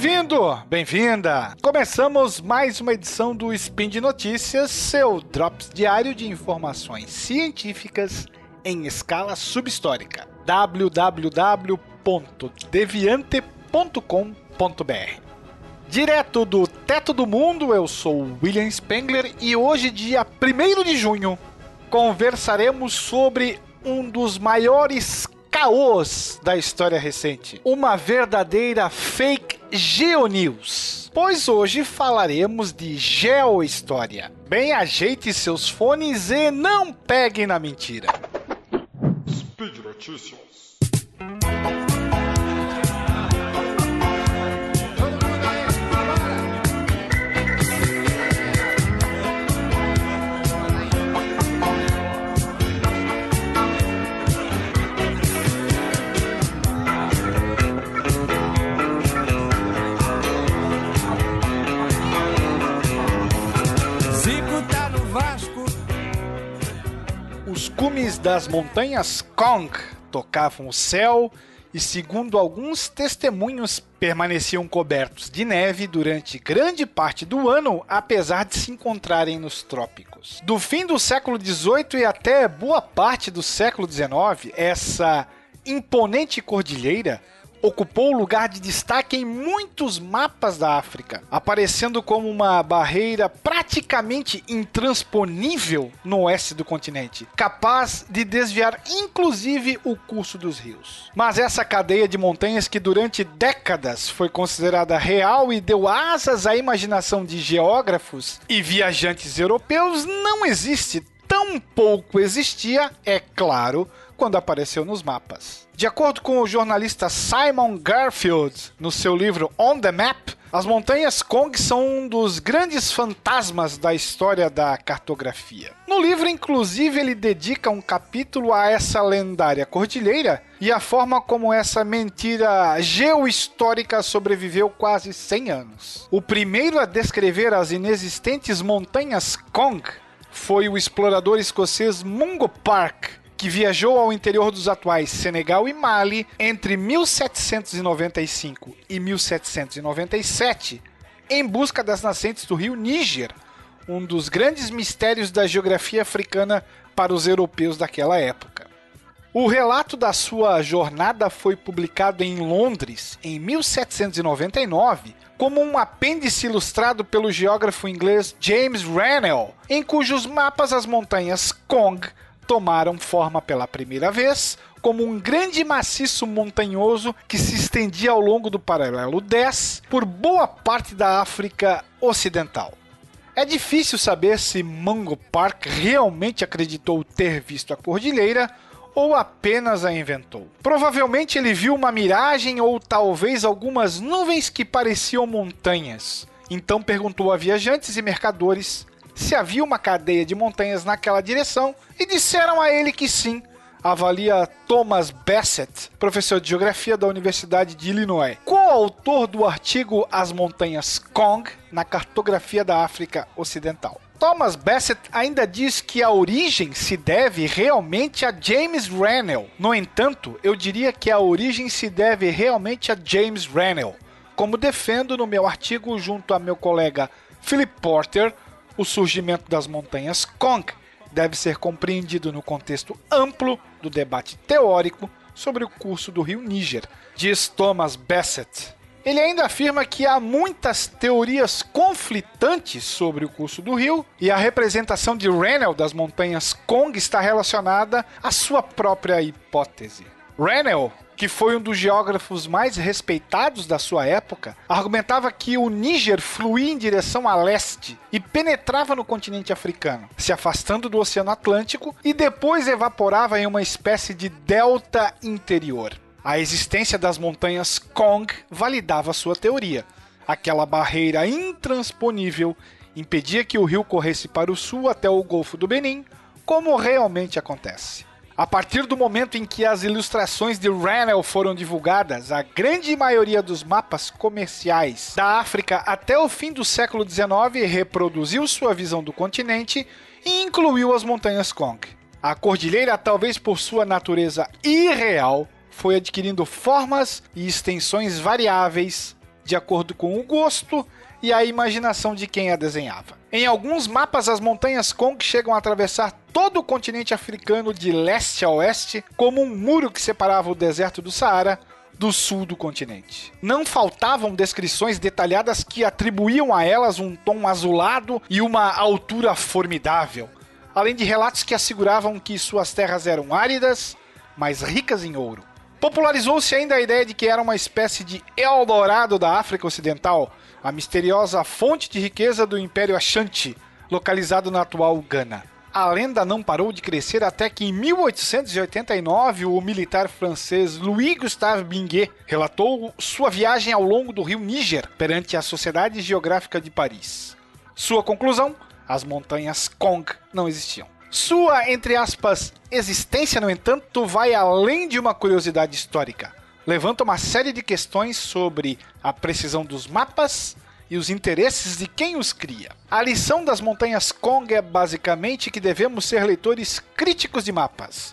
Bem-vindo, bem-vinda! Começamos mais uma edição do Spin de Notícias, seu drops diário de informações científicas em escala subhistórica. www.deviante.com.br Direto do Teto do Mundo, eu sou William Spengler e hoje, dia 1 de junho, conversaremos sobre um dos maiores caos da história recente. Uma verdadeira fake geonews. Pois hoje falaremos de geohistória. Bem, ajeite seus fones e não peguem na mentira. Speed Notícias. Cumes das montanhas Kong tocavam o céu e, segundo alguns testemunhos, permaneciam cobertos de neve durante grande parte do ano, apesar de se encontrarem nos trópicos. Do fim do século XVIII e até boa parte do século XIX, essa imponente cordilheira ocupou lugar de destaque em muitos mapas da África, aparecendo como uma barreira praticamente intransponível no oeste do continente, capaz de desviar inclusive o curso dos rios. Mas essa cadeia de montanhas que durante décadas foi considerada real e deu asas à imaginação de geógrafos e viajantes europeus não existe tão pouco existia, é claro, quando apareceu nos mapas. De acordo com o jornalista Simon Garfield, no seu livro On the Map, as montanhas Kong são um dos grandes fantasmas da história da cartografia. No livro, inclusive, ele dedica um capítulo a essa lendária cordilheira e a forma como essa mentira geohistórica sobreviveu quase 100 anos. O primeiro a descrever as inexistentes montanhas Kong foi o explorador escocês Mungo Park, que viajou ao interior dos atuais Senegal e Mali entre 1795 e 1797 em busca das nascentes do rio Níger, um dos grandes mistérios da geografia africana para os europeus daquela época. O relato da sua jornada foi publicado em Londres em 1799 como um apêndice ilustrado pelo geógrafo inglês James Rennell, em cujos mapas as montanhas Kong tomaram forma pela primeira vez como um grande maciço montanhoso que se estendia ao longo do paralelo 10 por boa parte da África Ocidental. É difícil saber se Mungo Park realmente acreditou ter visto a cordilheira ou apenas a inventou. Provavelmente ele viu uma miragem ou talvez algumas nuvens que pareciam montanhas. Então perguntou a viajantes e mercadores se havia uma cadeia de montanhas naquela direção e disseram a ele que sim. Avalia Thomas Bassett, professor de geografia da Universidade de Illinois, coautor do artigo As Montanhas Kong na cartografia da África Ocidental. Thomas Bassett ainda diz que a origem se deve realmente a James Rennell. No entanto, eu diria que a origem se deve realmente a James Rennell, como defendo no meu artigo junto a meu colega Philip Porter o surgimento das montanhas Kong deve ser compreendido no contexto amplo do debate teórico sobre o curso do rio Níger, diz Thomas Bassett. Ele ainda afirma que há muitas teorias conflitantes sobre o curso do rio e a representação de Rennell das montanhas Kong está relacionada à sua própria hipótese. Rennell que foi um dos geógrafos mais respeitados da sua época, argumentava que o Níger fluía em direção a leste e penetrava no continente africano, se afastando do Oceano Atlântico e depois evaporava em uma espécie de delta interior. A existência das montanhas Kong validava sua teoria. Aquela barreira intransponível impedia que o rio corresse para o sul até o Golfo do Benin, como realmente acontece. A partir do momento em que as ilustrações de Rennell foram divulgadas, a grande maioria dos mapas comerciais da África até o fim do século XIX reproduziu sua visão do continente e incluiu as montanhas Kong. A cordilheira, talvez por sua natureza irreal, foi adquirindo formas e extensões variáveis de acordo com o gosto e a imaginação de quem a desenhava. Em alguns mapas, as montanhas Kong chegam a atravessar todo o continente africano de leste a oeste, como um muro que separava o deserto do Saara do sul do continente. Não faltavam descrições detalhadas que atribuíam a elas um tom azulado e uma altura formidável, além de relatos que asseguravam que suas terras eram áridas, mas ricas em ouro. Popularizou-se ainda a ideia de que era uma espécie de Eldorado da África Ocidental, a misteriosa fonte de riqueza do Império Ashanti, localizado na atual Gana. A lenda não parou de crescer até que em 1889 o militar francês Louis Gustave Binguet relatou sua viagem ao longo do rio Níger perante a Sociedade Geográfica de Paris. Sua conclusão: as montanhas Kong não existiam. Sua, entre aspas, existência, no entanto, vai além de uma curiosidade histórica. Levanta uma série de questões sobre a precisão dos mapas e os interesses de quem os cria. A lição das montanhas Kong é basicamente que devemos ser leitores críticos de mapas.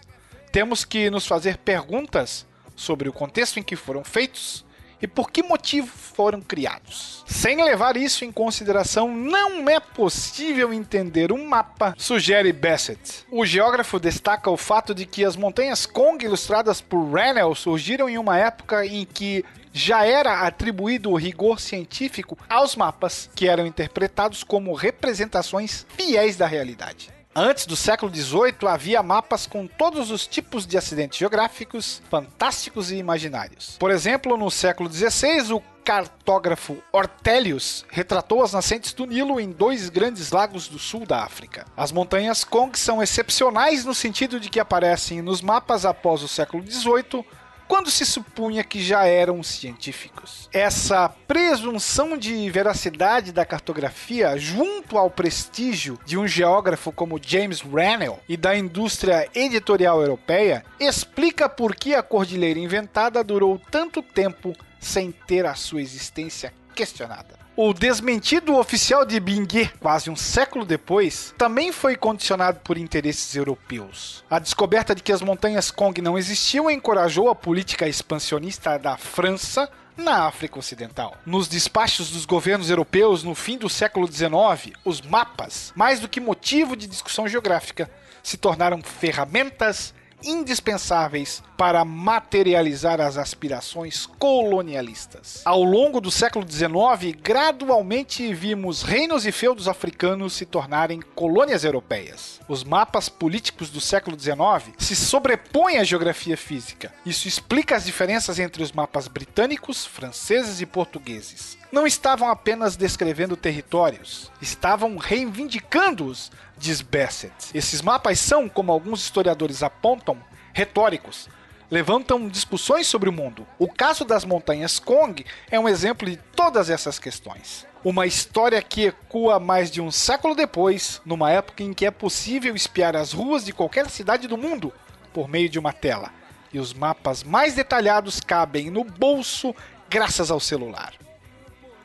Temos que nos fazer perguntas sobre o contexto em que foram feitos e por que motivo foram criados. Sem levar isso em consideração, não é possível entender um mapa, sugere Bassett. O geógrafo destaca o fato de que as montanhas Kong ilustradas por Rennell surgiram em uma época em que já era atribuído o rigor científico aos mapas, que eram interpretados como representações fiéis da realidade. Antes do século XVIII, havia mapas com todos os tipos de acidentes geográficos, fantásticos e imaginários. Por exemplo, no século XVI, o cartógrafo Ortelius retratou as nascentes do Nilo em dois grandes lagos do sul da África. As montanhas Kong são excepcionais no sentido de que aparecem nos mapas após o século XVIII, quando se supunha que já eram científicos. Essa presunção de veracidade da cartografia, junto ao prestígio de um geógrafo como James Rennell e da indústria editorial europeia, explica por que a Cordilheira Inventada durou tanto tempo sem ter a sua existência questionada. O desmentido oficial de Binguet, quase um século depois, também foi condicionado por interesses europeus. A descoberta de que as montanhas Kong não existiam encorajou a política expansionista da França na África Ocidental. Nos despachos dos governos europeus no fim do século XIX, os mapas, mais do que motivo de discussão geográfica, se tornaram ferramentas indispensáveis para materializar as aspirações colonialistas. Ao longo do século XIX, gradualmente vimos reinos e feudos africanos se tornarem colônias europeias. Os mapas políticos do século XIX se sobrepõem à geografia física. Isso explica as diferenças entre os mapas britânicos, franceses e portugueses. Não estavam apenas descrevendo territórios, estavam reivindicando-os, diz Bassett. Esses mapas são, como alguns historiadores apontam, retóricos, levantam discussões sobre o mundo. O caso das montanhas Kong é um exemplo de todas essas questões. Uma história que ecoa mais de um século depois, numa época em que é possível espiar as ruas de qualquer cidade do mundo por meio de uma tela. E os mapas mais detalhados cabem no bolso graças ao celular.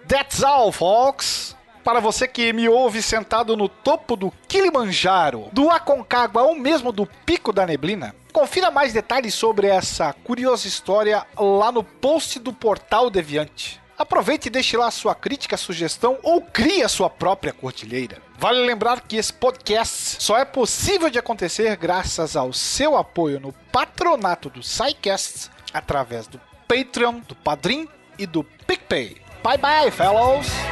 That's all, folks! Para você que me ouve sentado no topo do Kilimanjaro, do Aconcagua ou mesmo do Pico da Neblina, confira mais detalhes sobre essa curiosa história lá no post do Portal Deviante. Aproveite e deixe lá sua crítica, sugestão ou crie a sua própria cordilheira. Vale lembrar que esse podcast só é possível de acontecer graças ao seu apoio no patronato do SciCast, através do Patreon, do Padrim e do PicPay. Bye bye, fellows!